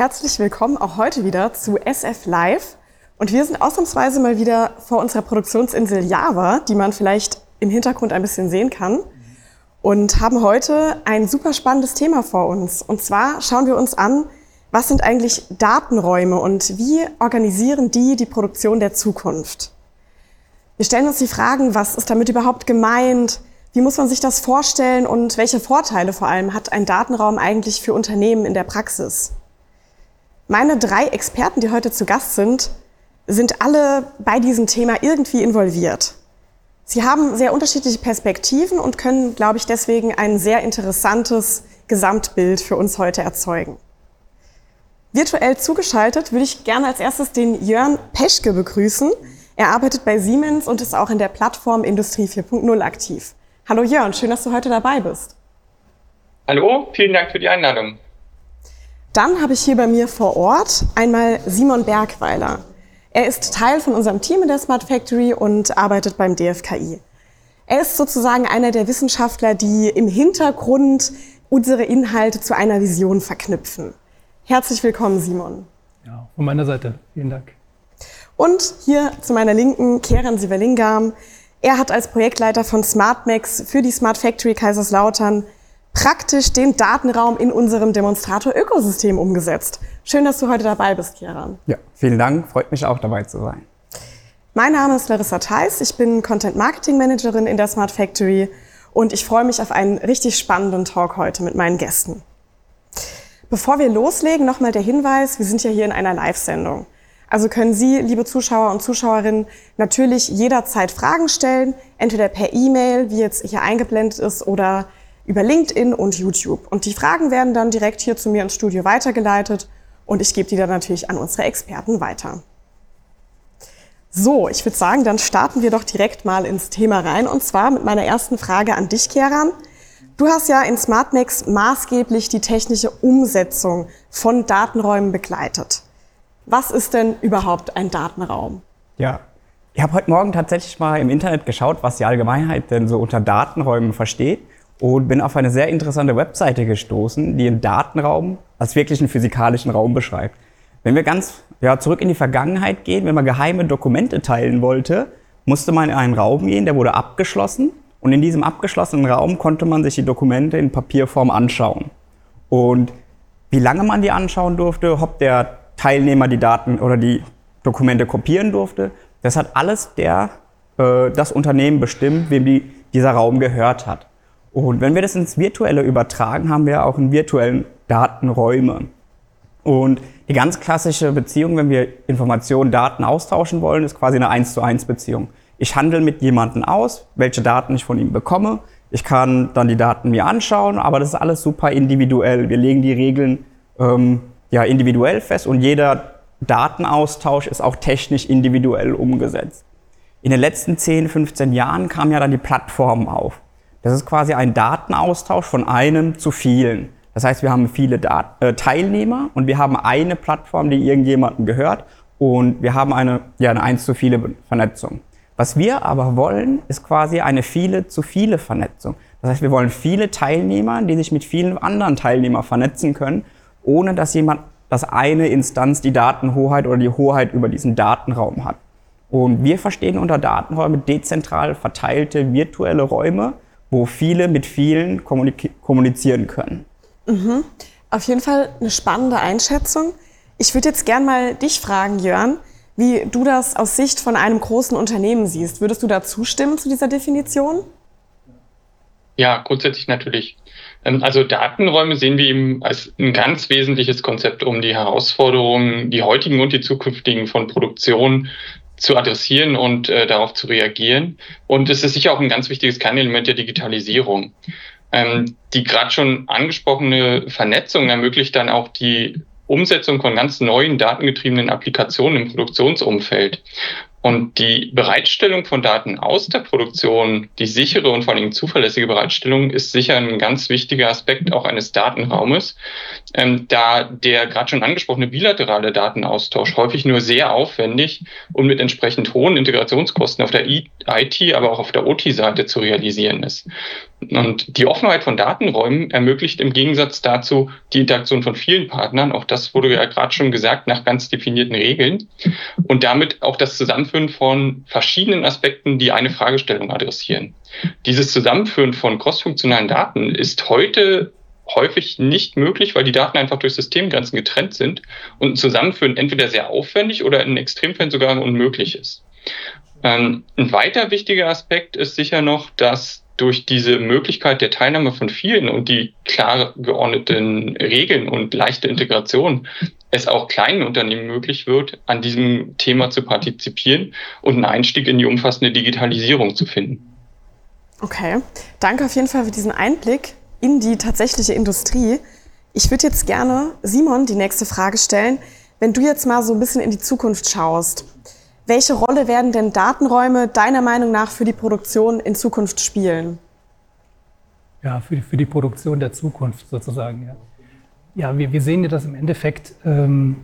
Herzlich willkommen auch heute wieder zu SF Live. Und wir sind ausnahmsweise mal wieder vor unserer Produktionsinsel Java, die man vielleicht im Hintergrund ein bisschen sehen kann. Und haben heute ein super spannendes Thema vor uns. Und zwar schauen wir uns an, was sind eigentlich Datenräume und wie organisieren die die Produktion der Zukunft? Wir stellen uns die Fragen, was ist damit überhaupt gemeint? Wie muss man sich das vorstellen und welche Vorteile vor allem hat ein Datenraum eigentlich für Unternehmen in der Praxis? Meine drei Experten, die heute zu Gast sind, sind alle bei diesem Thema irgendwie involviert. Sie haben sehr unterschiedliche Perspektiven und können, glaube ich, deswegen ein sehr interessantes Gesamtbild für uns heute erzeugen. Virtuell zugeschaltet würde ich gerne als erstes den Jörn Peschke begrüßen. Er arbeitet bei Siemens und ist auch in der Plattform Industrie 4.0 aktiv. Hallo Jörn, schön, dass du heute dabei bist. Hallo, vielen Dank für die Einladung. Dann habe ich hier bei mir vor Ort einmal Simon Bergweiler. Er ist Teil von unserem Team in der Smart Factory und arbeitet beim DFKI. Er ist sozusagen einer der Wissenschaftler, die im Hintergrund unsere Inhalte zu einer Vision verknüpfen. Herzlich willkommen, Simon. Ja, von meiner Seite. Vielen Dank. Und hier zu meiner Linken Keren Siverlingam. Er hat als Projektleiter von SmartMax für die Smart Factory Kaiserslautern praktisch den Datenraum in unserem Demonstrator-Ökosystem umgesetzt. Schön, dass du heute dabei bist, Kieran. Ja, vielen Dank. Freut mich auch dabei zu sein. Mein Name ist Larissa Theis. Ich bin Content Marketing Managerin in der Smart Factory und ich freue mich auf einen richtig spannenden Talk heute mit meinen Gästen. Bevor wir loslegen, nochmal der Hinweis, wir sind ja hier in einer Live-Sendung. Also können Sie, liebe Zuschauer und Zuschauerinnen, natürlich jederzeit Fragen stellen, entweder per E-Mail, wie jetzt hier eingeblendet ist, oder über LinkedIn und YouTube. Und die Fragen werden dann direkt hier zu mir ins Studio weitergeleitet und ich gebe die dann natürlich an unsere Experten weiter. So, ich würde sagen, dann starten wir doch direkt mal ins Thema rein und zwar mit meiner ersten Frage an dich, Keran. Du hast ja in SmartMax maßgeblich die technische Umsetzung von Datenräumen begleitet. Was ist denn überhaupt ein Datenraum? Ja, ich habe heute Morgen tatsächlich mal im Internet geschaut, was die Allgemeinheit denn so unter Datenräumen versteht und bin auf eine sehr interessante Webseite gestoßen, die den Datenraum als wirklichen physikalischen Raum beschreibt. Wenn wir ganz ja, zurück in die Vergangenheit gehen, wenn man geheime Dokumente teilen wollte, musste man in einen Raum gehen, der wurde abgeschlossen und in diesem abgeschlossenen Raum konnte man sich die Dokumente in Papierform anschauen. Und wie lange man die anschauen durfte, ob der Teilnehmer die Daten oder die Dokumente kopieren durfte, das hat alles der, äh, das Unternehmen bestimmt, wem die, dieser Raum gehört hat. Und wenn wir das ins Virtuelle übertragen, haben wir auch in virtuellen Datenräume. Und die ganz klassische Beziehung, wenn wir Informationen, Daten austauschen wollen, ist quasi eine 1 zu 1 Beziehung. Ich handle mit jemandem aus, welche Daten ich von ihm bekomme. Ich kann dann die Daten mir anschauen, aber das ist alles super individuell. Wir legen die Regeln ähm, ja, individuell fest und jeder Datenaustausch ist auch technisch individuell umgesetzt. In den letzten 10, 15 Jahren kamen ja dann die Plattformen auf. Das ist quasi ein Datenaustausch von einem zu vielen. Das heißt, wir haben viele Dat äh, Teilnehmer und wir haben eine Plattform, die irgendjemandem gehört und wir haben eine, ja, eine eins zu viele Vernetzung. Was wir aber wollen, ist quasi eine viele zu viele Vernetzung. Das heißt, wir wollen viele Teilnehmer, die sich mit vielen anderen Teilnehmern vernetzen können, ohne dass jemand, dass eine Instanz die Datenhoheit oder die Hoheit über diesen Datenraum hat. Und wir verstehen unter Datenräume dezentral verteilte virtuelle Räume, wo viele mit vielen kommunizieren können. Mhm. Auf jeden Fall eine spannende Einschätzung. Ich würde jetzt gern mal dich fragen, Jörn, wie du das aus Sicht von einem großen Unternehmen siehst. Würdest du da zustimmen zu dieser Definition? Ja, grundsätzlich natürlich. Ähm, also Datenräume sehen wir eben als ein ganz wesentliches Konzept, um die Herausforderungen, die heutigen und die zukünftigen von Produktion zu adressieren und äh, darauf zu reagieren. Und es ist sicher auch ein ganz wichtiges Kernelement der Digitalisierung. Ähm, die gerade schon angesprochene Vernetzung ermöglicht dann auch die Umsetzung von ganz neuen datengetriebenen Applikationen im Produktionsumfeld. Und die Bereitstellung von Daten aus der Produktion, die sichere und vor allem zuverlässige Bereitstellung, ist sicher ein ganz wichtiger Aspekt auch eines Datenraumes, ähm, da der gerade schon angesprochene bilaterale Datenaustausch häufig nur sehr aufwendig und mit entsprechend hohen Integrationskosten auf der IT, aber auch auf der OT-Seite zu realisieren ist. Und die Offenheit von Datenräumen ermöglicht im Gegensatz dazu die Interaktion von vielen Partnern, auch das wurde ja gerade schon gesagt, nach ganz definierten Regeln und damit auch das Zusammenführen von verschiedenen Aspekten, die eine Fragestellung adressieren. Dieses Zusammenführen von crossfunktionalen Daten ist heute häufig nicht möglich, weil die Daten einfach durch Systemgrenzen getrennt sind und ein Zusammenführen entweder sehr aufwendig oder in Extremfällen sogar unmöglich ist. Ähm, ein weiter wichtiger Aspekt ist sicher noch, dass durch diese Möglichkeit der Teilnahme von vielen und die klar geordneten Regeln und leichte Integration es auch kleinen Unternehmen möglich wird, an diesem Thema zu partizipieren und einen Einstieg in die umfassende Digitalisierung zu finden. Okay, danke auf jeden Fall für diesen Einblick in die tatsächliche Industrie. Ich würde jetzt gerne Simon die nächste Frage stellen. Wenn du jetzt mal so ein bisschen in die Zukunft schaust, welche Rolle werden denn Datenräume deiner Meinung nach für die Produktion in Zukunft spielen? Ja, für die, für die Produktion der Zukunft sozusagen, ja. Ja, wir, wir sehen ja, dass im Endeffekt ähm,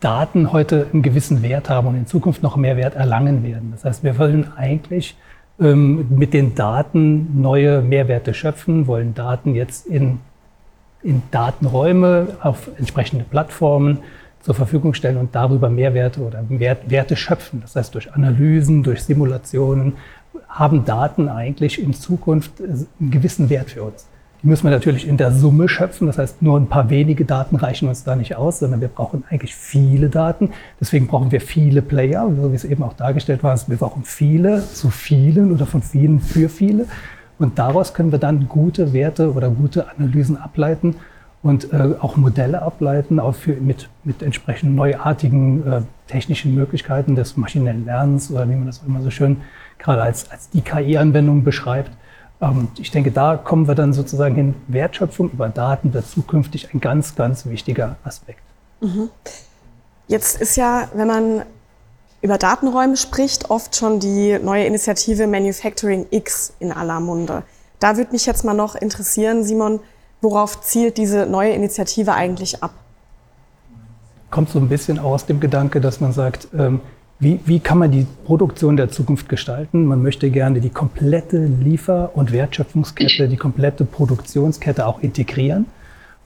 Daten heute einen gewissen Wert haben und in Zukunft noch mehr Wert erlangen werden. Das heißt, wir wollen eigentlich ähm, mit den Daten neue Mehrwerte schöpfen, wollen Daten jetzt in, in Datenräume auf entsprechende Plattformen zur Verfügung stellen und darüber Mehrwerte oder Wert, Werte schöpfen. Das heißt, durch Analysen, durch Simulationen haben Daten eigentlich in Zukunft einen gewissen Wert für uns. Die müssen wir natürlich in der Summe schöpfen. Das heißt, nur ein paar wenige Daten reichen uns da nicht aus, sondern wir brauchen eigentlich viele Daten. Deswegen brauchen wir viele Player, so wie es eben auch dargestellt war. Wir brauchen viele zu vielen oder von vielen für viele. Und daraus können wir dann gute Werte oder gute Analysen ableiten und äh, auch Modelle ableiten, auch für, mit, mit entsprechend neuartigen äh, technischen Möglichkeiten des maschinellen Lernens oder wie man das immer so schön gerade als, als die KI-Anwendung beschreibt. Ähm, ich denke, da kommen wir dann sozusagen hin. Wertschöpfung über Daten wird zukünftig ein ganz, ganz wichtiger Aspekt. Mhm. Jetzt ist ja, wenn man über Datenräume spricht, oft schon die neue Initiative Manufacturing X in aller Munde. Da würde mich jetzt mal noch interessieren, Simon, worauf zielt diese neue Initiative eigentlich ab? Kommt so ein bisschen aus dem Gedanke, dass man sagt, ähm, wie, wie kann man die Produktion der Zukunft gestalten? Man möchte gerne die komplette Liefer- und Wertschöpfungskette, die komplette Produktionskette auch integrieren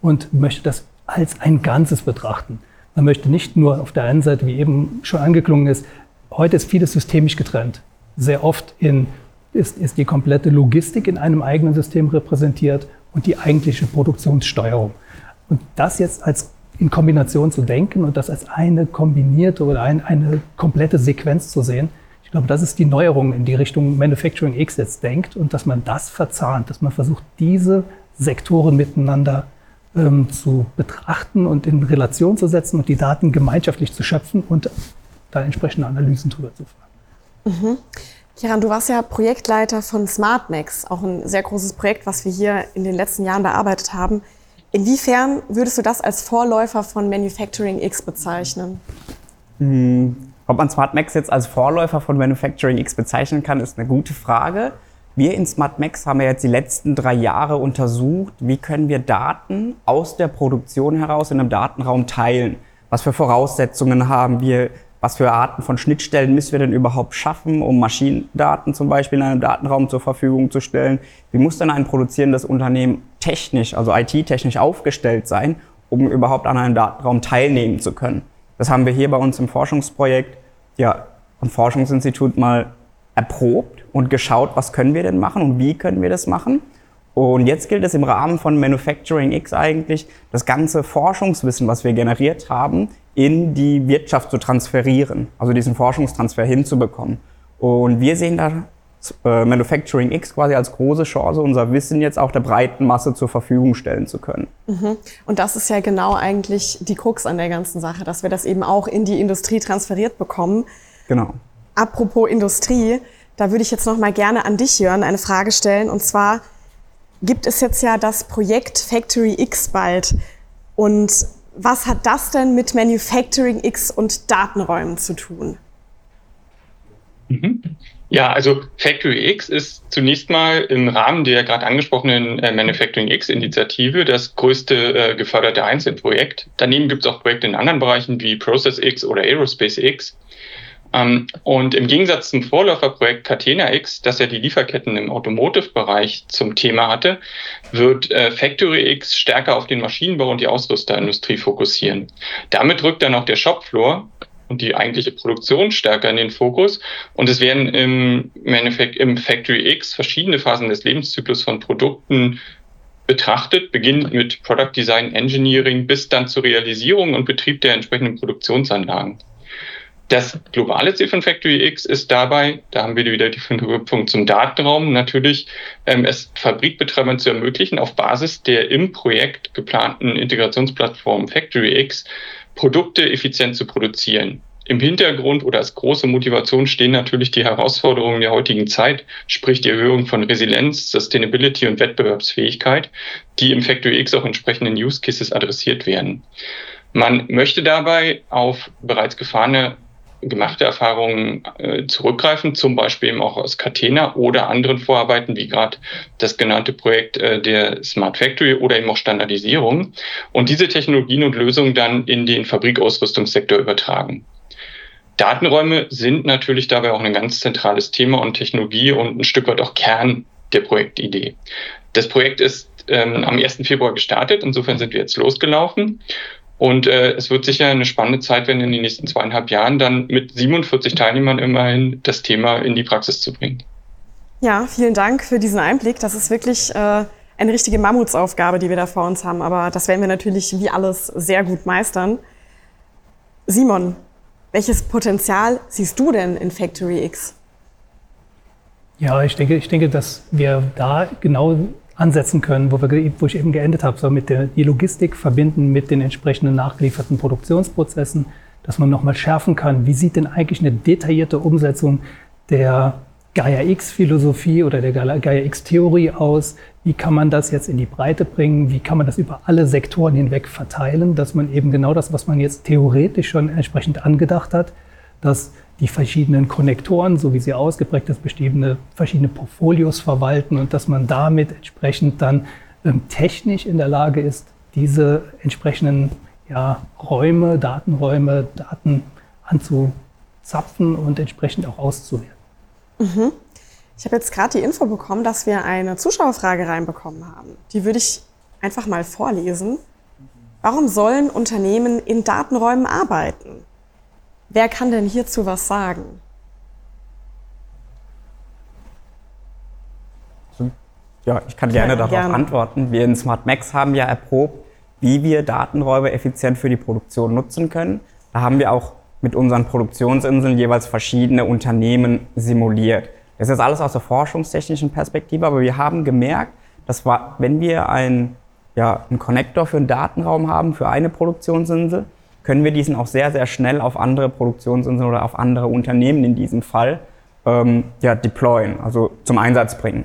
und möchte das als ein Ganzes betrachten. Man möchte nicht nur auf der einen Seite, wie eben schon angeklungen ist, heute ist vieles systemisch getrennt. Sehr oft in, ist, ist die komplette Logistik in einem eigenen System repräsentiert und die eigentliche Produktionssteuerung. Und das jetzt als in Kombination zu denken und das als eine kombinierte oder ein, eine komplette Sequenz zu sehen. Ich glaube, das ist die Neuerung in die Richtung Manufacturing X jetzt denkt und dass man das verzahnt, dass man versucht, diese Sektoren miteinander ähm, zu betrachten und in Relation zu setzen und die Daten gemeinschaftlich zu schöpfen und da entsprechende Analysen drüber zu fahren. Mhm. Kiran, du warst ja Projektleiter von SmartMax, auch ein sehr großes Projekt, was wir hier in den letzten Jahren bearbeitet haben. Inwiefern würdest du das als Vorläufer von Manufacturing X bezeichnen? Hm, ob man SmartMax jetzt als Vorläufer von Manufacturing X bezeichnen kann, ist eine gute Frage. Wir in SmartMax haben ja jetzt die letzten drei Jahre untersucht, wie können wir Daten aus der Produktion heraus in einem Datenraum teilen. Was für Voraussetzungen haben wir? Was für Arten von Schnittstellen müssen wir denn überhaupt schaffen, um Maschinendaten zum Beispiel in einem Datenraum zur Verfügung zu stellen? Wie muss denn ein produzierendes Unternehmen technisch, also IT-technisch aufgestellt sein, um überhaupt an einem Datenraum teilnehmen zu können? Das haben wir hier bei uns im Forschungsprojekt, ja, am Forschungsinstitut mal erprobt und geschaut, was können wir denn machen und wie können wir das machen. Und jetzt gilt es im Rahmen von Manufacturing X eigentlich, das ganze Forschungswissen, was wir generiert haben, in die Wirtschaft zu transferieren, also diesen Forschungstransfer hinzubekommen. Und wir sehen da äh, Manufacturing X quasi als große Chance, unser Wissen jetzt auch der breiten Masse zur Verfügung stellen zu können. Mhm. Und das ist ja genau eigentlich die Krux an der ganzen Sache, dass wir das eben auch in die Industrie transferiert bekommen. Genau. Apropos Industrie, da würde ich jetzt noch mal gerne an dich, Jörn, eine Frage stellen. Und zwar, gibt es jetzt ja das Projekt Factory X bald. Und was hat das denn mit Manufacturing X und Datenräumen zu tun? Mhm. Ja, also Factory X ist zunächst mal im Rahmen der gerade angesprochenen äh, Manufacturing X-Initiative das größte äh, geförderte Einzelprojekt. Daneben gibt es auch Projekte in anderen Bereichen wie Process X oder Aerospace X. Ähm, und im Gegensatz zum Vorläuferprojekt Catena X, das ja die Lieferketten im Automotive-Bereich zum Thema hatte, wird äh, Factory X stärker auf den Maschinenbau und die Ausrüsterindustrie fokussieren. Damit rückt dann auch der Shopfloor und die eigentliche Produktion stärker in den Fokus. Und es werden im, im Factory X verschiedene Phasen des Lebenszyklus von Produkten betrachtet, beginnend mit Product Design Engineering bis dann zur Realisierung und Betrieb der entsprechenden Produktionsanlagen. Das globale Ziel von Factory X ist dabei, da haben wir wieder die Verknüpfung zum Datenraum, natürlich ähm, es Fabrikbetreibern zu ermöglichen, auf Basis der im Projekt geplanten Integrationsplattform Factory X Produkte effizient zu produzieren. Im Hintergrund oder als große Motivation stehen natürlich die Herausforderungen der heutigen Zeit, sprich die Erhöhung von Resilienz, Sustainability und Wettbewerbsfähigkeit, die im Factory X auch entsprechenden Use Cases adressiert werden. Man möchte dabei auf bereits gefahrene gemachte Erfahrungen äh, zurückgreifen, zum Beispiel eben auch aus Catena oder anderen Vorarbeiten, wie gerade das genannte Projekt äh, der Smart Factory oder eben auch Standardisierung und diese Technologien und Lösungen dann in den Fabrikausrüstungssektor übertragen. Datenräume sind natürlich dabei auch ein ganz zentrales Thema und Technologie und ein Stück weit auch Kern der Projektidee. Das Projekt ist ähm, am 1. Februar gestartet, insofern sind wir jetzt losgelaufen und äh, es wird sicher eine spannende Zeit werden, in den nächsten zweieinhalb Jahren dann mit 47 Teilnehmern immerhin das Thema in die Praxis zu bringen. Ja, vielen Dank für diesen Einblick. Das ist wirklich äh, eine richtige Mammutsaufgabe, die wir da vor uns haben. Aber das werden wir natürlich wie alles sehr gut meistern. Simon, welches Potenzial siehst du denn in Factory X? Ja, ich denke, ich denke, dass wir da genau ansetzen können, wo, wir, wo ich eben geendet habe, so mit der die Logistik verbinden mit den entsprechenden nachgelieferten Produktionsprozessen, dass man nochmal schärfen kann, wie sieht denn eigentlich eine detaillierte Umsetzung der Gaia-X-Philosophie oder der Gaia-X-Theorie aus? Wie kann man das jetzt in die Breite bringen? Wie kann man das über alle Sektoren hinweg verteilen, dass man eben genau das, was man jetzt theoretisch schon entsprechend angedacht hat, dass die verschiedenen Konnektoren, so wie sie ausgeprägt ist, bestimmte verschiedene Portfolios verwalten und dass man damit entsprechend dann ähm, technisch in der Lage ist, diese entsprechenden ja, Räume, Datenräume, Daten anzuzapfen und entsprechend auch auszuwerten. Mhm. Ich habe jetzt gerade die Info bekommen, dass wir eine Zuschauerfrage reinbekommen haben. Die würde ich einfach mal vorlesen. Warum sollen Unternehmen in Datenräumen arbeiten? Wer kann denn hierzu was sagen? Ja, ich kann gerne ja, darauf gerne. antworten. Wir in Smart Max haben ja erprobt, wie wir Datenräume effizient für die Produktion nutzen können. Da haben wir auch mit unseren Produktionsinseln jeweils verschiedene Unternehmen simuliert. Das ist jetzt alles aus der forschungstechnischen Perspektive, aber wir haben gemerkt, dass wenn wir ein, ja, einen Connector für einen Datenraum haben, für eine Produktionsinsel, können wir diesen auch sehr, sehr schnell auf andere Produktionsinseln oder auf andere Unternehmen in diesem Fall ähm, ja, deployen, also zum Einsatz bringen.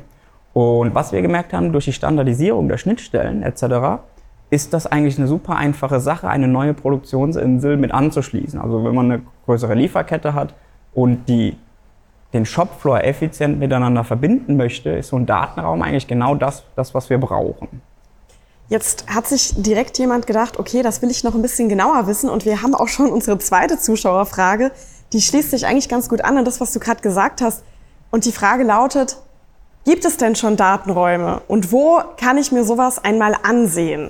Und was wir gemerkt haben durch die Standardisierung der Schnittstellen etc., ist das eigentlich eine super einfache Sache, eine neue Produktionsinsel mit anzuschließen. Also wenn man eine größere Lieferkette hat und die, den Shopfloor effizient miteinander verbinden möchte, ist so ein Datenraum eigentlich genau das, das was wir brauchen. Jetzt hat sich direkt jemand gedacht, okay, das will ich noch ein bisschen genauer wissen. Und wir haben auch schon unsere zweite Zuschauerfrage. Die schließt sich eigentlich ganz gut an an das, was du gerade gesagt hast. Und die Frage lautet, gibt es denn schon Datenräume? Und wo kann ich mir sowas einmal ansehen?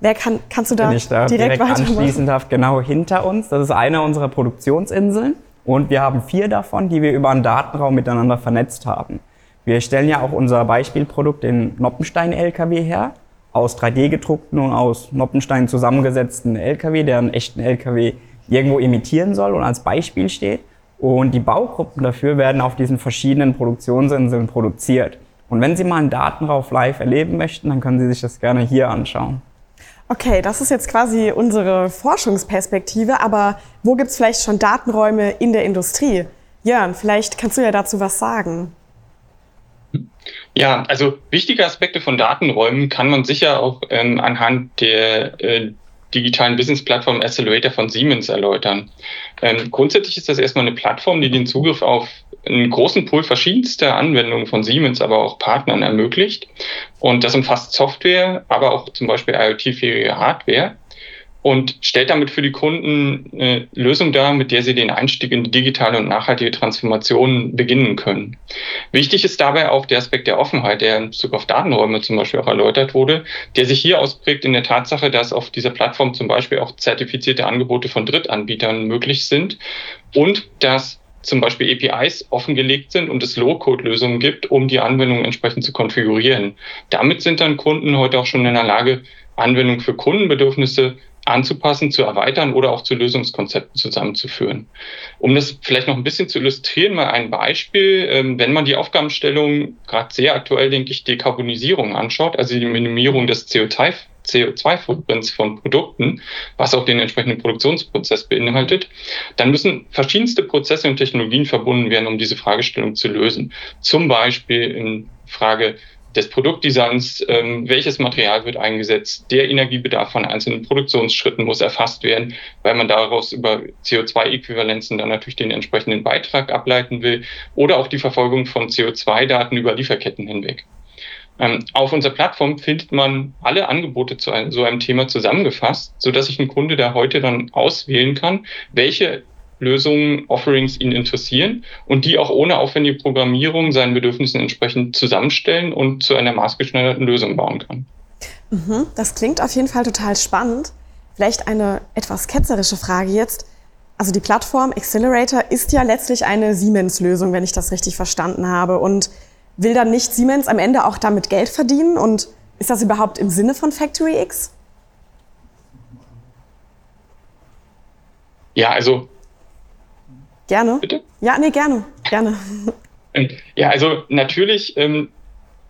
Wer kann, kannst du da, Wenn ich da direkt, direkt anschließen darf, genau hinter uns. Das ist eine unserer Produktionsinseln. Und wir haben vier davon, die wir über einen Datenraum miteinander vernetzt haben. Wir stellen ja auch unser Beispielprodukt, den Noppenstein-LKW her aus 3D gedruckten und aus Noppensteinen zusammengesetzten LKW, der einen echten LKW irgendwo imitieren soll und als Beispiel steht. Und die Baugruppen dafür werden auf diesen verschiedenen Produktionsinseln produziert. Und wenn Sie mal einen Datenrauf live erleben möchten, dann können Sie sich das gerne hier anschauen. Okay, das ist jetzt quasi unsere Forschungsperspektive, aber wo gibt es vielleicht schon Datenräume in der Industrie? Jörn, vielleicht kannst du ja dazu was sagen. Ja, also wichtige Aspekte von Datenräumen kann man sicher auch ähm, anhand der äh, digitalen Business-Plattform Accelerator von Siemens erläutern. Ähm, grundsätzlich ist das erstmal eine Plattform, die den Zugriff auf einen großen Pool verschiedenster Anwendungen von Siemens, aber auch Partnern ermöglicht. Und das umfasst Software, aber auch zum Beispiel IoT-fähige Hardware. Und stellt damit für die Kunden eine Lösung dar, mit der sie den Einstieg in die digitale und nachhaltige Transformation beginnen können. Wichtig ist dabei auch der Aspekt der Offenheit, der in Bezug auf Datenräume zum Beispiel auch erläutert wurde, der sich hier ausprägt in der Tatsache, dass auf dieser Plattform zum Beispiel auch zertifizierte Angebote von Drittanbietern möglich sind und dass zum Beispiel APIs offengelegt sind und es Low-Code-Lösungen gibt, um die Anwendung entsprechend zu konfigurieren. Damit sind dann Kunden heute auch schon in der Lage, Anwendungen für Kundenbedürfnisse anzupassen, zu erweitern oder auch zu Lösungskonzepten zusammenzuführen. Um das vielleicht noch ein bisschen zu illustrieren, mal ein Beispiel. Ähm, wenn man die Aufgabenstellung gerade sehr aktuell, denke ich, Dekarbonisierung anschaut, also die Minimierung des CO2 CO2-Footprints von Produkten, was auch den entsprechenden Produktionsprozess beinhaltet, dann müssen verschiedenste Prozesse und Technologien verbunden werden, um diese Fragestellung zu lösen. Zum Beispiel in Frage des Produktdesigns, ähm, welches Material wird eingesetzt, der Energiebedarf von einzelnen Produktionsschritten muss erfasst werden, weil man daraus über CO2-Äquivalenzen dann natürlich den entsprechenden Beitrag ableiten will oder auch die Verfolgung von CO2-Daten über Lieferketten hinweg. Ähm, auf unserer Plattform findet man alle Angebote zu einem, so einem Thema zusammengefasst, so dass sich ein Kunde da heute dann auswählen kann, welche Lösungen, Offerings ihn interessieren und die auch ohne aufwendige Programmierung seinen Bedürfnissen entsprechend zusammenstellen und zu einer maßgeschneiderten Lösung bauen kann. Mhm, das klingt auf jeden Fall total spannend. Vielleicht eine etwas ketzerische Frage jetzt. Also die Plattform Accelerator ist ja letztlich eine Siemens-Lösung, wenn ich das richtig verstanden habe. Und will dann nicht Siemens am Ende auch damit Geld verdienen? Und ist das überhaupt im Sinne von Factory X? Ja, also Gerne. Bitte? Ja, nee, gerne. Gerne. Ja, also natürlich, ähm,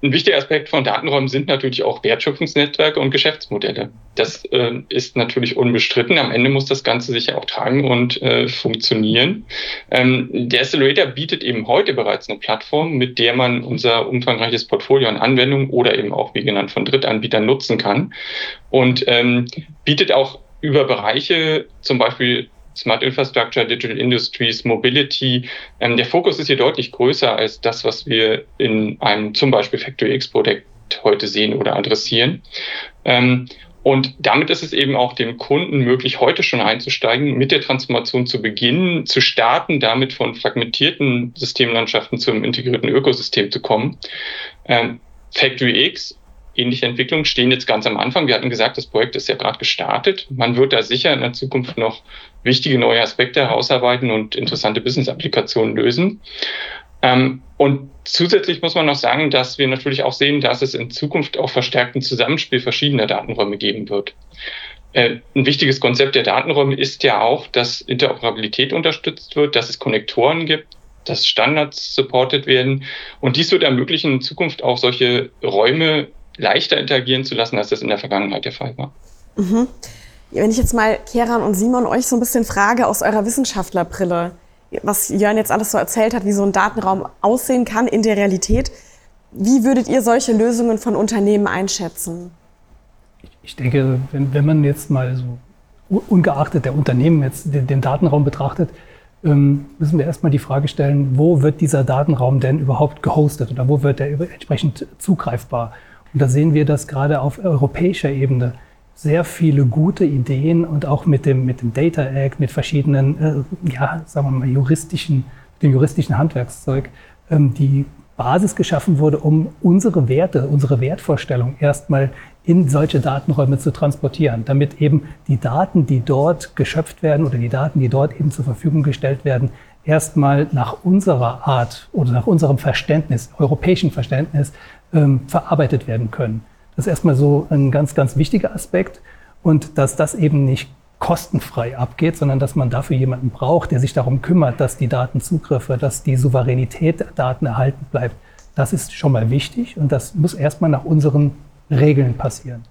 ein wichtiger Aspekt von Datenräumen sind natürlich auch Wertschöpfungsnetzwerke und Geschäftsmodelle. Das äh, ist natürlich unbestritten. Am Ende muss das Ganze sich ja auch tragen und äh, funktionieren. Ähm, der Accelerator bietet eben heute bereits eine Plattform, mit der man unser umfangreiches Portfolio an Anwendungen oder eben auch, wie genannt, von Drittanbietern nutzen kann und ähm, bietet auch über Bereiche, zum Beispiel Smart Infrastructure, Digital Industries, Mobility. Ähm, der Fokus ist hier deutlich größer als das, was wir in einem zum Beispiel Factory X Projekt heute sehen oder adressieren. Ähm, und damit ist es eben auch dem Kunden möglich, heute schon einzusteigen, mit der Transformation zu beginnen, zu starten, damit von fragmentierten Systemlandschaften zum integrierten Ökosystem zu kommen. Ähm, Factory X ähnliche Entwicklungen stehen jetzt ganz am Anfang. Wir hatten gesagt, das Projekt ist ja gerade gestartet. Man wird da sicher in der Zukunft noch wichtige neue Aspekte herausarbeiten und interessante Business-Applikationen lösen. Ähm, und zusätzlich muss man noch sagen, dass wir natürlich auch sehen, dass es in Zukunft auch verstärkten Zusammenspiel verschiedener Datenräume geben wird. Äh, ein wichtiges Konzept der Datenräume ist ja auch, dass Interoperabilität unterstützt wird, dass es Konnektoren gibt, dass Standards supported werden. Und dies wird ermöglichen, in Zukunft auch solche Räume leichter interagieren zu lassen, als das in der Vergangenheit der Fall war. Mhm. Wenn ich jetzt mal Keran und Simon euch so ein bisschen frage aus eurer Wissenschaftlerbrille, was Jörn jetzt alles so erzählt hat, wie so ein Datenraum aussehen kann in der Realität, wie würdet ihr solche Lösungen von Unternehmen einschätzen? Ich denke, wenn, wenn man jetzt mal so ungeachtet der Unternehmen jetzt den, den Datenraum betrachtet, ähm, müssen wir erstmal die Frage stellen, wo wird dieser Datenraum denn überhaupt gehostet oder wo wird er entsprechend zugreifbar? Und da sehen wir, dass gerade auf europäischer Ebene sehr viele gute Ideen und auch mit dem, mit dem Data Act, mit verschiedenen, äh, ja, sagen wir mal, juristischen, dem juristischen Handwerkszeug, ähm, die Basis geschaffen wurde, um unsere Werte, unsere Wertvorstellung erstmal in solche Datenräume zu transportieren, damit eben die Daten, die dort geschöpft werden oder die Daten, die dort eben zur Verfügung gestellt werden, erstmal nach unserer Art oder nach unserem Verständnis, europäischen Verständnis, ähm, verarbeitet werden können. Das ist erstmal so ein ganz, ganz wichtiger Aspekt und dass das eben nicht kostenfrei abgeht, sondern dass man dafür jemanden braucht, der sich darum kümmert, dass die Datenzugriffe, dass die Souveränität der Daten erhalten bleibt. Das ist schon mal wichtig und das muss erstmal nach unseren Regeln passieren.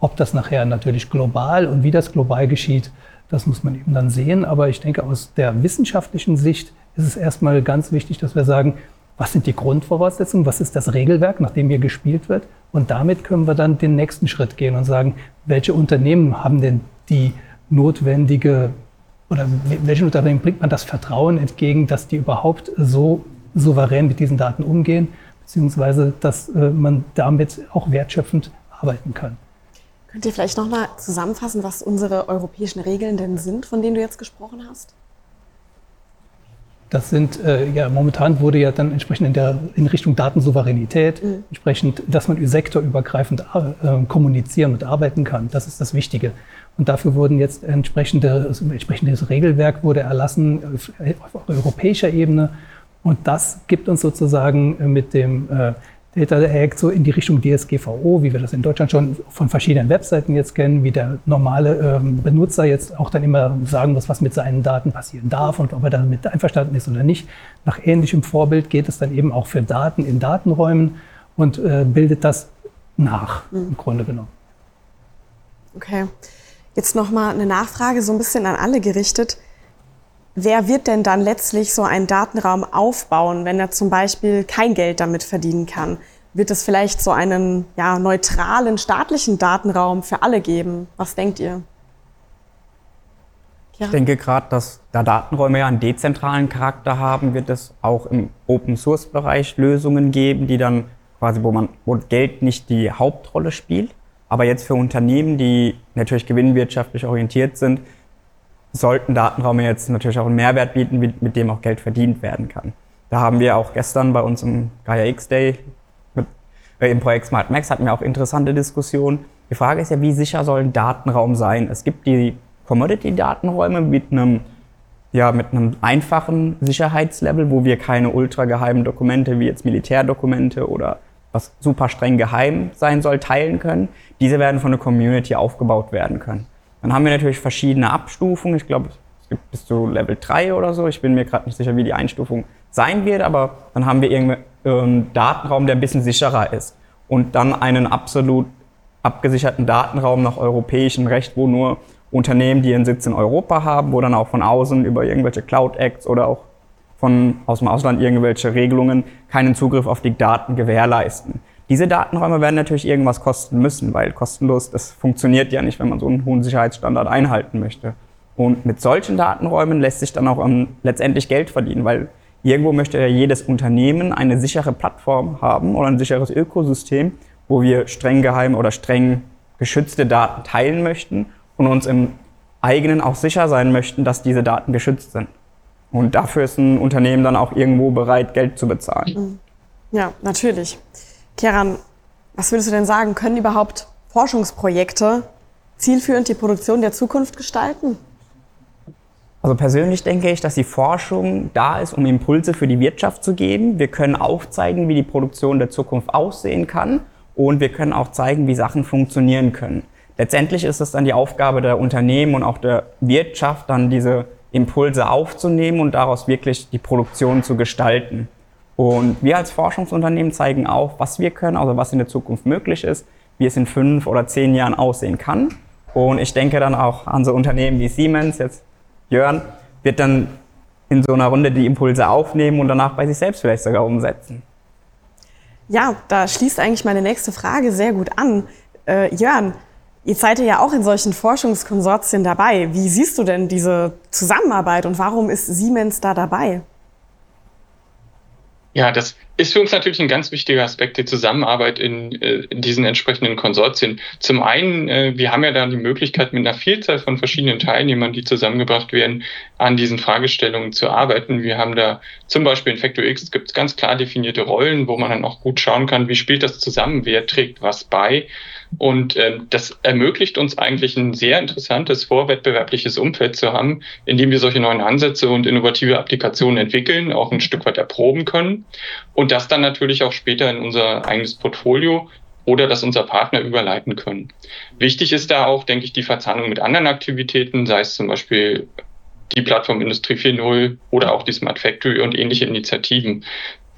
Ob das nachher natürlich global und wie das global geschieht, das muss man eben dann sehen. Aber ich denke, aus der wissenschaftlichen Sicht ist es erstmal ganz wichtig, dass wir sagen, was sind die Grundvoraussetzungen, was ist das Regelwerk, nach dem hier gespielt wird. Und damit können wir dann den nächsten Schritt gehen und sagen, welche Unternehmen haben denn die notwendige oder welchen Unternehmen bringt man das Vertrauen entgegen, dass die überhaupt so souverän mit diesen Daten umgehen, beziehungsweise dass äh, man damit auch wertschöpfend arbeiten kann. Könnt ihr vielleicht nochmal zusammenfassen, was unsere europäischen Regeln denn sind, von denen du jetzt gesprochen hast? Das sind, äh, ja, momentan wurde ja dann entsprechend in, der, in Richtung Datensouveränität, mhm. entsprechend, dass man sektorübergreifend äh, kommunizieren und arbeiten kann. Das ist das Wichtige. Und dafür wurden jetzt entsprechende, entsprechendes Regelwerk wurde erlassen auf, auf europäischer Ebene. Und das gibt uns sozusagen mit dem äh, Data Act so in die Richtung DSGVO, wie wir das in Deutschland schon von verschiedenen Webseiten jetzt kennen, wie der normale ähm, Benutzer jetzt auch dann immer sagen muss, was mit seinen Daten passieren darf und ob er damit einverstanden ist oder nicht. Nach ähnlichem Vorbild geht es dann eben auch für Daten in Datenräumen und äh, bildet das nach, mhm. im Grunde genommen. Okay. Jetzt nochmal eine Nachfrage, so ein bisschen an alle gerichtet. Wer wird denn dann letztlich so einen Datenraum aufbauen, wenn er zum Beispiel kein Geld damit verdienen kann? Wird es vielleicht so einen ja, neutralen staatlichen Datenraum für alle geben? Was denkt ihr? Ja. Ich denke gerade, dass da Datenräume ja einen dezentralen Charakter haben, wird es auch im Open Source Bereich Lösungen geben, die dann quasi, wo man, wo Geld nicht die Hauptrolle spielt. Aber jetzt für Unternehmen, die natürlich gewinnwirtschaftlich orientiert sind, sollten Datenräume jetzt natürlich auch einen Mehrwert bieten, mit dem auch Geld verdient werden kann. Da haben wir auch gestern bei uns im Gaia X Day mit, äh, im Projekt Smart Max hatten wir auch interessante Diskussionen. Die Frage ist ja, wie sicher soll ein Datenraum sein? Es gibt die Commodity-Datenräume mit einem, ja, mit einem einfachen Sicherheitslevel, wo wir keine ultra geheimen Dokumente wie jetzt Militärdokumente oder was super streng geheim sein soll, teilen können. Diese werden von der Community aufgebaut werden können. Dann haben wir natürlich verschiedene Abstufungen. Ich glaube, es gibt bis zu Level 3 oder so. Ich bin mir gerade nicht sicher, wie die Einstufung sein wird, aber dann haben wir irgendeinen ähm, Datenraum, der ein bisschen sicherer ist. Und dann einen absolut abgesicherten Datenraum nach europäischem Recht, wo nur Unternehmen, die ihren Sitz in Europa haben, wo dann auch von außen über irgendwelche Cloud Acts oder auch von aus dem Ausland irgendwelche Regelungen keinen Zugriff auf die Daten gewährleisten. Diese Datenräume werden natürlich irgendwas kosten müssen, weil kostenlos, das funktioniert ja nicht, wenn man so einen hohen Sicherheitsstandard einhalten möchte. Und mit solchen Datenräumen lässt sich dann auch um, letztendlich Geld verdienen, weil irgendwo möchte ja jedes Unternehmen eine sichere Plattform haben oder ein sicheres Ökosystem, wo wir streng geheim oder streng geschützte Daten teilen möchten und uns im eigenen auch sicher sein möchten, dass diese Daten geschützt sind. Und dafür ist ein Unternehmen dann auch irgendwo bereit, Geld zu bezahlen. Ja, natürlich. Keran, was würdest du denn sagen? Können überhaupt Forschungsprojekte zielführend die Produktion der Zukunft gestalten? Also persönlich denke ich, dass die Forschung da ist, um Impulse für die Wirtschaft zu geben. Wir können aufzeigen, wie die Produktion der Zukunft aussehen kann und wir können auch zeigen, wie Sachen funktionieren können. Letztendlich ist es dann die Aufgabe der Unternehmen und auch der Wirtschaft, dann diese Impulse aufzunehmen und daraus wirklich die Produktion zu gestalten. Und wir als Forschungsunternehmen zeigen auch, was wir können, also was in der Zukunft möglich ist, wie es in fünf oder zehn Jahren aussehen kann. Und ich denke dann auch an so Unternehmen wie Siemens, jetzt Jörn, wird dann in so einer Runde die Impulse aufnehmen und danach bei sich selbst vielleicht sogar umsetzen. Ja, da schließt eigentlich meine nächste Frage sehr gut an. Äh, Jörn, ihr seid ja auch in solchen Forschungskonsortien dabei. Wie siehst du denn diese Zusammenarbeit und warum ist Siemens da dabei? Ja, das ist für uns natürlich ein ganz wichtiger Aspekt der Zusammenarbeit in, äh, in diesen entsprechenden Konsortien. Zum einen, äh, wir haben ja da die Möglichkeit, mit einer Vielzahl von verschiedenen Teilnehmern, die zusammengebracht werden, an diesen Fragestellungen zu arbeiten. Wir haben da zum Beispiel in Factor X gibt es ganz klar definierte Rollen, wo man dann auch gut schauen kann, wie spielt das zusammen, wer trägt was bei. Und äh, das ermöglicht uns eigentlich ein sehr interessantes vorwettbewerbliches Umfeld zu haben, in dem wir solche neuen Ansätze und innovative Applikationen entwickeln, auch ein Stück weit erproben können und das dann natürlich auch später in unser eigenes Portfolio oder das unser Partner überleiten können. Wichtig ist da auch, denke ich, die Verzahnung mit anderen Aktivitäten, sei es zum Beispiel die Plattform Industrie 4.0 oder auch die Smart Factory und ähnliche Initiativen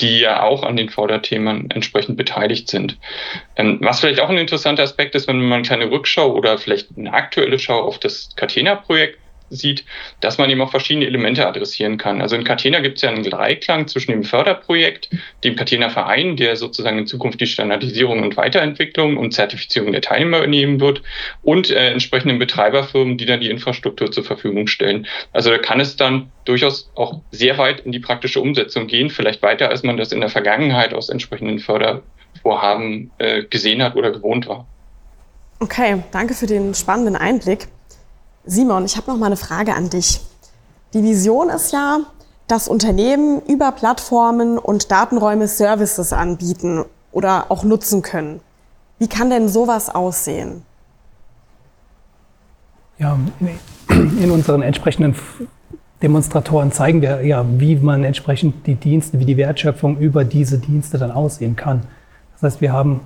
die ja auch an den Förderthemen entsprechend beteiligt sind. Ähm, was vielleicht auch ein interessanter Aspekt ist, wenn man eine kleine Rückschau oder vielleicht eine aktuelle Schau auf das Catena-Projekt sieht, dass man eben auch verschiedene Elemente adressieren kann. Also in Catena gibt es ja einen Dreiklang zwischen dem Förderprojekt, dem Catena Verein, der sozusagen in Zukunft die Standardisierung und Weiterentwicklung und Zertifizierung der Teilnehmer übernehmen wird, und äh, entsprechenden Betreiberfirmen, die dann die Infrastruktur zur Verfügung stellen. Also da kann es dann durchaus auch sehr weit in die praktische Umsetzung gehen, vielleicht weiter, als man das in der Vergangenheit aus entsprechenden Fördervorhaben äh, gesehen hat oder gewohnt war. Okay, danke für den spannenden Einblick. Simon, ich habe noch mal eine Frage an dich. Die Vision ist ja, dass Unternehmen über Plattformen und Datenräume Services anbieten oder auch nutzen können. Wie kann denn sowas aussehen? Ja, in unseren entsprechenden Demonstratoren zeigen wir ja, wie man entsprechend die Dienste, wie die Wertschöpfung über diese Dienste dann aussehen kann. Das heißt, wir haben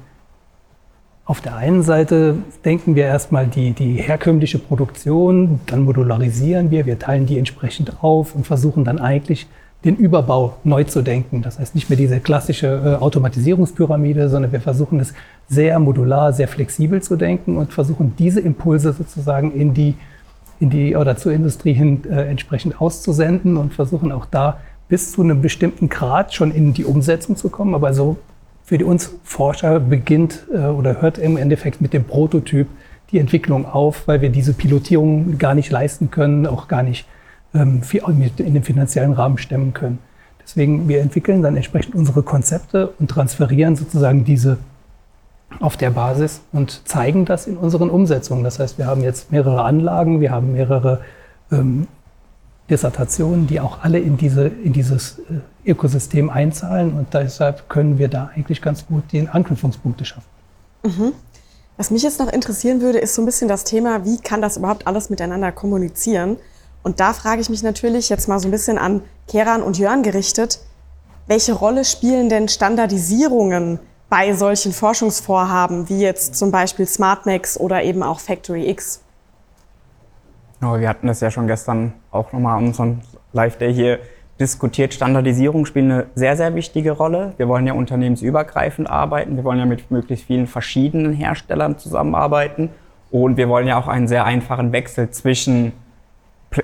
auf der einen Seite denken wir erstmal die, die herkömmliche Produktion, dann modularisieren wir, wir teilen die entsprechend auf und versuchen dann eigentlich den Überbau neu zu denken. Das heißt nicht mehr diese klassische äh, Automatisierungspyramide, sondern wir versuchen es sehr modular, sehr flexibel zu denken und versuchen diese Impulse sozusagen in die, in die oder zur Industrie hin äh, entsprechend auszusenden und versuchen auch da bis zu einem bestimmten Grad schon in die Umsetzung zu kommen. Aber so für uns Forscher beginnt äh, oder hört im Endeffekt mit dem Prototyp die Entwicklung auf, weil wir diese Pilotierung gar nicht leisten können, auch gar nicht ähm, in den finanziellen Rahmen stemmen können. Deswegen, wir entwickeln dann entsprechend unsere Konzepte und transferieren sozusagen diese auf der Basis und zeigen das in unseren Umsetzungen. Das heißt, wir haben jetzt mehrere Anlagen, wir haben mehrere ähm, Dissertationen, die auch alle in, diese, in dieses äh, Ökosystem einzahlen und deshalb können wir da eigentlich ganz gut die Anknüpfungspunkte schaffen. Mhm. Was mich jetzt noch interessieren würde, ist so ein bisschen das Thema, wie kann das überhaupt alles miteinander kommunizieren? Und da frage ich mich natürlich jetzt mal so ein bisschen an Keran und Jörn gerichtet, welche Rolle spielen denn Standardisierungen bei solchen Forschungsvorhaben wie jetzt zum Beispiel SmartMax oder eben auch Factory X? Wir hatten das ja schon gestern auch nochmal an unserem Live-Day hier diskutiert. Standardisierung spielt eine sehr, sehr wichtige Rolle. Wir wollen ja unternehmensübergreifend arbeiten. Wir wollen ja mit möglichst vielen verschiedenen Herstellern zusammenarbeiten. Und wir wollen ja auch einen sehr einfachen Wechsel zwischen,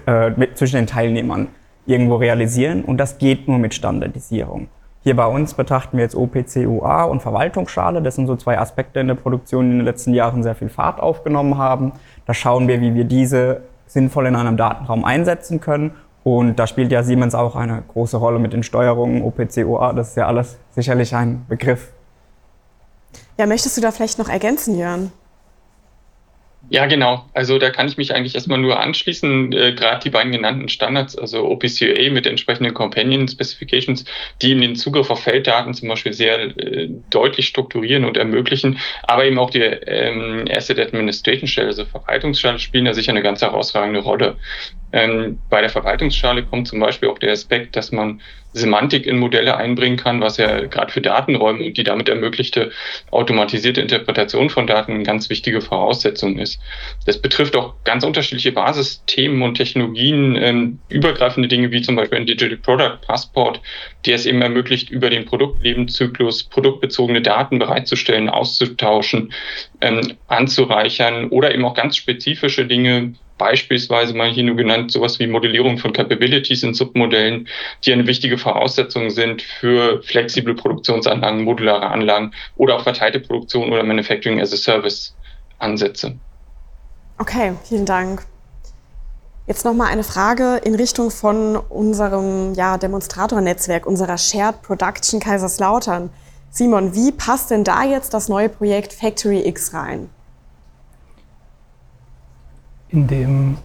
äh, mit, zwischen den Teilnehmern irgendwo realisieren. Und das geht nur mit Standardisierung. Hier bei uns betrachten wir jetzt OPC-UA und Verwaltungsschale. Das sind so zwei Aspekte in der Produktion, die in den letzten Jahren sehr viel Fahrt aufgenommen haben. Da schauen wir, wie wir diese sinnvoll in einem Datenraum einsetzen können. Und da spielt ja Siemens auch eine große Rolle mit den Steuerungen, OPC, OA, das ist ja alles sicherlich ein Begriff. Ja, möchtest du da vielleicht noch ergänzen, Jörn? Ja, genau. Also da kann ich mich eigentlich erstmal nur anschließen. Äh, Gerade die beiden genannten Standards, also OPCUA mit entsprechenden Companion Specifications, die eben den Zugriff auf Felddaten zum Beispiel sehr äh, deutlich strukturieren und ermöglichen, aber eben auch die ähm, Asset Administration Stelle, also Verwaltungsstelle, spielen da sicher eine ganz herausragende Rolle. Ähm, bei der Verwaltungsschale kommt zum Beispiel auch der Aspekt, dass man Semantik in Modelle einbringen kann, was ja gerade für Datenräume und die damit ermöglichte automatisierte Interpretation von Daten eine ganz wichtige Voraussetzung ist. Das betrifft auch ganz unterschiedliche Basisthemen und Technologien, ähm, übergreifende Dinge wie zum Beispiel ein Digital Product Passport, der es eben ermöglicht, über den Produktlebenszyklus produktbezogene Daten bereitzustellen, auszutauschen, ähm, anzureichern oder eben auch ganz spezifische Dinge beispielsweise mal hier nur genannt, sowas wie Modellierung von Capabilities in Submodellen, die eine wichtige Voraussetzung sind für flexible Produktionsanlagen, modulare Anlagen oder auch verteilte Produktion oder Manufacturing as a Service Ansätze. Okay, vielen Dank. Jetzt nochmal eine Frage in Richtung von unserem ja, Demonstratornetzwerk, unserer Shared Production Kaiserslautern. Simon, wie passt denn da jetzt das neue Projekt Factory X rein? in, dem,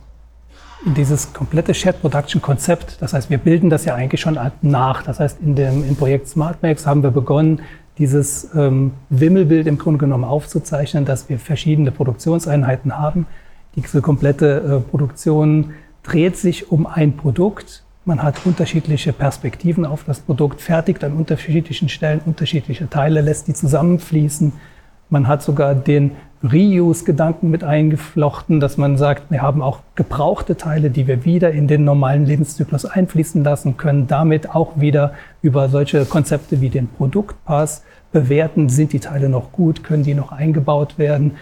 in dieses komplette Shared Production Konzept. Das heißt, wir bilden das ja eigentlich schon nach. Das heißt, in dem im Projekt SmartMax haben wir begonnen, dieses ähm, Wimmelbild im Grunde genommen aufzuzeichnen, dass wir verschiedene Produktionseinheiten haben. Diese komplette äh, Produktion dreht sich um ein Produkt. Man hat unterschiedliche Perspektiven auf das Produkt, fertigt an unterschiedlichen Stellen unterschiedliche Teile, lässt die zusammenfließen. Man hat sogar den Reuse-Gedanken mit eingeflochten, dass man sagt, wir haben auch gebrauchte Teile, die wir wieder in den normalen Lebenszyklus einfließen lassen können, damit auch wieder über solche Konzepte wie den Produktpass bewerten, sind die Teile noch gut, können die noch eingebaut werden.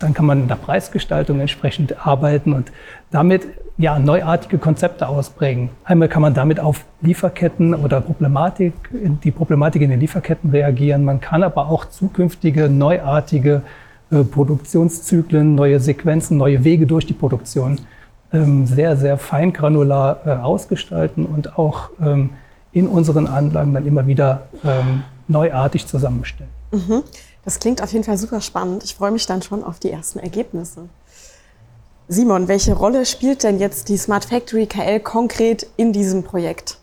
Dann kann man in der Preisgestaltung entsprechend arbeiten und damit ja, neuartige Konzepte ausprägen. Einmal kann man damit auf Lieferketten oder Problematik, die Problematik in den Lieferketten reagieren. Man kann aber auch zukünftige neuartige äh, Produktionszyklen, neue Sequenzen, neue Wege durch die Produktion ähm, sehr, sehr feingranular äh, ausgestalten und auch ähm, in unseren Anlagen dann immer wieder ähm, neuartig zusammenstellen. Mhm. Das klingt auf jeden Fall super spannend. Ich freue mich dann schon auf die ersten Ergebnisse. Simon, welche Rolle spielt denn jetzt die Smart Factory KL konkret in diesem Projekt?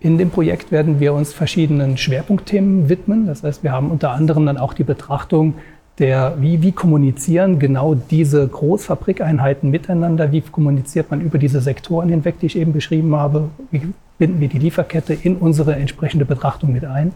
In dem Projekt werden wir uns verschiedenen Schwerpunktthemen widmen. Das heißt, wir haben unter anderem dann auch die Betrachtung der, wie, wie kommunizieren genau diese Großfabrikeinheiten miteinander, wie kommuniziert man über diese Sektoren hinweg, die ich eben beschrieben habe, wie binden wir die Lieferkette in unsere entsprechende Betrachtung mit ein.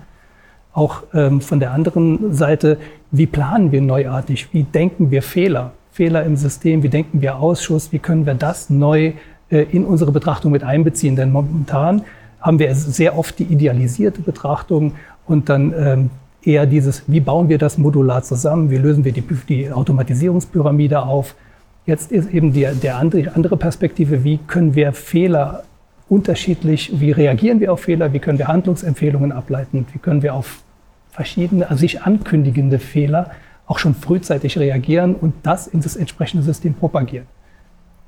Auch ähm, von der anderen Seite, wie planen wir neuartig, wie denken wir Fehler, Fehler im System, wie denken wir Ausschuss, wie können wir das neu äh, in unsere Betrachtung mit einbeziehen. Denn momentan haben wir sehr oft die idealisierte Betrachtung und dann ähm, eher dieses, wie bauen wir das modular zusammen, wie lösen wir die, die Automatisierungspyramide auf. Jetzt ist eben die der andere, andere Perspektive, wie können wir Fehler unterschiedlich, wie reagieren wir auf Fehler, wie können wir Handlungsempfehlungen ableiten, wie können wir auf verschiedene, sich ankündigende Fehler auch schon frühzeitig reagieren und das in das entsprechende System propagieren.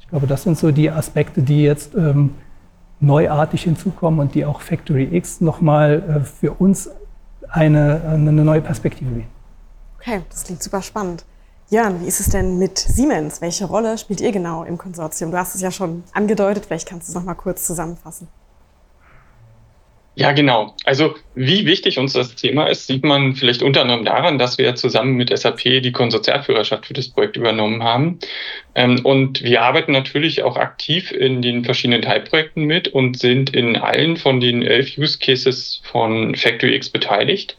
Ich glaube, das sind so die Aspekte, die jetzt ähm, neuartig hinzukommen und die auch Factory X nochmal äh, für uns eine, eine neue Perspektive bieten. Okay, das klingt super spannend. Jörn, wie ist es denn mit Siemens? Welche Rolle spielt ihr genau im Konsortium? Du hast es ja schon angedeutet, vielleicht kannst du es noch mal kurz zusammenfassen. Ja, genau. Also wie wichtig uns das Thema ist, sieht man vielleicht unter anderem daran, dass wir zusammen mit SAP die Konsortialführerschaft für das Projekt übernommen haben. Ähm, und wir arbeiten natürlich auch aktiv in den verschiedenen Teilprojekten mit und sind in allen von den elf Use Cases von Factory X beteiligt.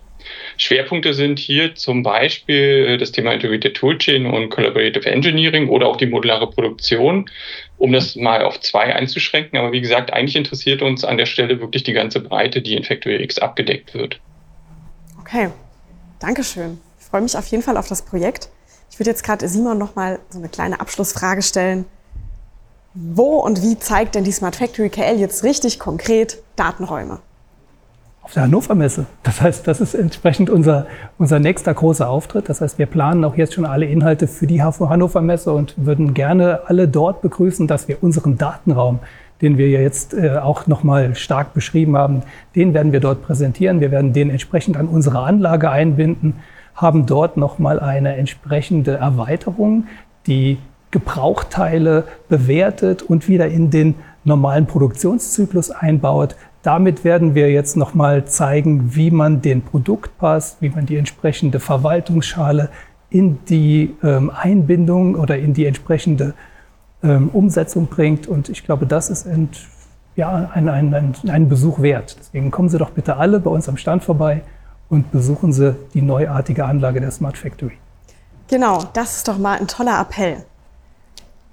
Schwerpunkte sind hier zum Beispiel äh, das Thema Integrated Toolchain und Collaborative Engineering oder auch die modulare Produktion, um das mal auf zwei einzuschränken. Aber wie gesagt, eigentlich interessiert uns an der Stelle wirklich die ganze Breite, die in Factory X abgedeckt wird. Okay, Dankeschön. Ich freue mich auf jeden Fall auf das Projekt. Ich würde jetzt gerade Simon noch mal so eine kleine Abschlussfrage stellen. Wo und wie zeigt denn die Smart Factory KL jetzt richtig konkret Datenräume? Auf der Hannover Messe. Das heißt, das ist entsprechend unser, unser nächster großer Auftritt. Das heißt, wir planen auch jetzt schon alle Inhalte für die Hannover Messe und würden gerne alle dort begrüßen, dass wir unseren Datenraum, den wir jetzt äh, auch nochmal stark beschrieben haben, den werden wir dort präsentieren. Wir werden den entsprechend an unsere Anlage einbinden, haben dort nochmal eine entsprechende Erweiterung, die Gebrauchteile bewertet und wieder in den normalen Produktionszyklus einbaut, damit werden wir jetzt nochmal zeigen, wie man den Produktpass, wie man die entsprechende Verwaltungsschale in die ähm, Einbindung oder in die entsprechende ähm, Umsetzung bringt. Und ich glaube, das ist ein, ja, ein, ein, ein, ein Besuch wert. Deswegen kommen Sie doch bitte alle bei uns am Stand vorbei und besuchen Sie die neuartige Anlage der Smart Factory. Genau, das ist doch mal ein toller Appell.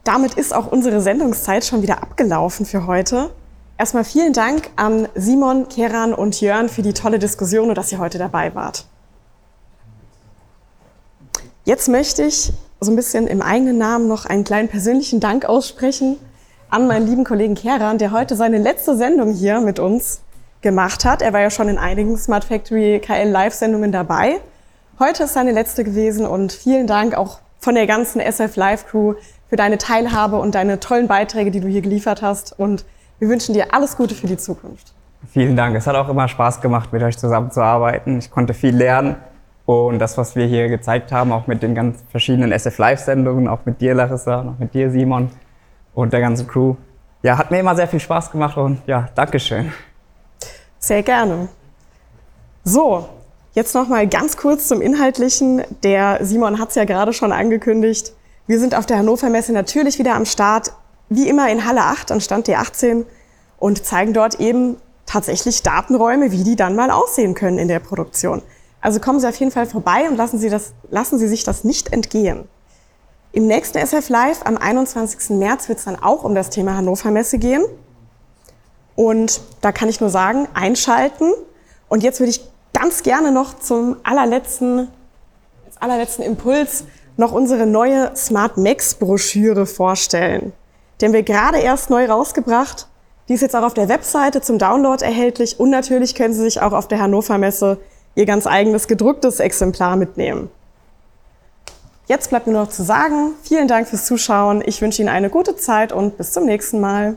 Damit ist auch unsere Sendungszeit schon wieder abgelaufen für heute. Erstmal vielen Dank an Simon, Keran und Jörn für die tolle Diskussion und dass ihr heute dabei wart. Jetzt möchte ich so ein bisschen im eigenen Namen noch einen kleinen persönlichen Dank aussprechen an meinen lieben Kollegen Keran, der heute seine letzte Sendung hier mit uns gemacht hat. Er war ja schon in einigen Smart Factory KL Live-Sendungen dabei. Heute ist seine letzte gewesen und vielen Dank auch von der ganzen SF Live Crew für deine Teilhabe und deine tollen Beiträge, die du hier geliefert hast. Und wir wünschen dir alles Gute für die Zukunft. Vielen Dank. Es hat auch immer Spaß gemacht, mit euch zusammenzuarbeiten. Ich konnte viel lernen. Und das, was wir hier gezeigt haben, auch mit den ganz verschiedenen SF Live-Sendungen, auch mit dir, Larissa, und auch mit dir, Simon, und der ganzen Crew, ja, hat mir immer sehr viel Spaß gemacht und ja, Dankeschön. Sehr gerne. So, jetzt noch mal ganz kurz zum Inhaltlichen. Der Simon hat es ja gerade schon angekündigt. Wir sind auf der Hannover Messe natürlich wieder am Start wie immer in Halle 8 an Stand D18 und zeigen dort eben tatsächlich Datenräume, wie die dann mal aussehen können in der Produktion. Also kommen Sie auf jeden Fall vorbei und lassen Sie, das, lassen Sie sich das nicht entgehen. Im nächsten SF Live am 21. März wird es dann auch um das Thema Hannover Messe gehen. Und da kann ich nur sagen, einschalten. Und jetzt würde ich ganz gerne noch zum allerletzten, allerletzten Impuls noch unsere neue Smart Max Broschüre vorstellen. Haben wir gerade erst neu rausgebracht. Die ist jetzt auch auf der Webseite zum Download erhältlich und natürlich können Sie sich auch auf der Hannover Messe Ihr ganz eigenes gedrucktes Exemplar mitnehmen. Jetzt bleibt mir noch zu sagen, vielen Dank fürs Zuschauen. Ich wünsche Ihnen eine gute Zeit und bis zum nächsten Mal.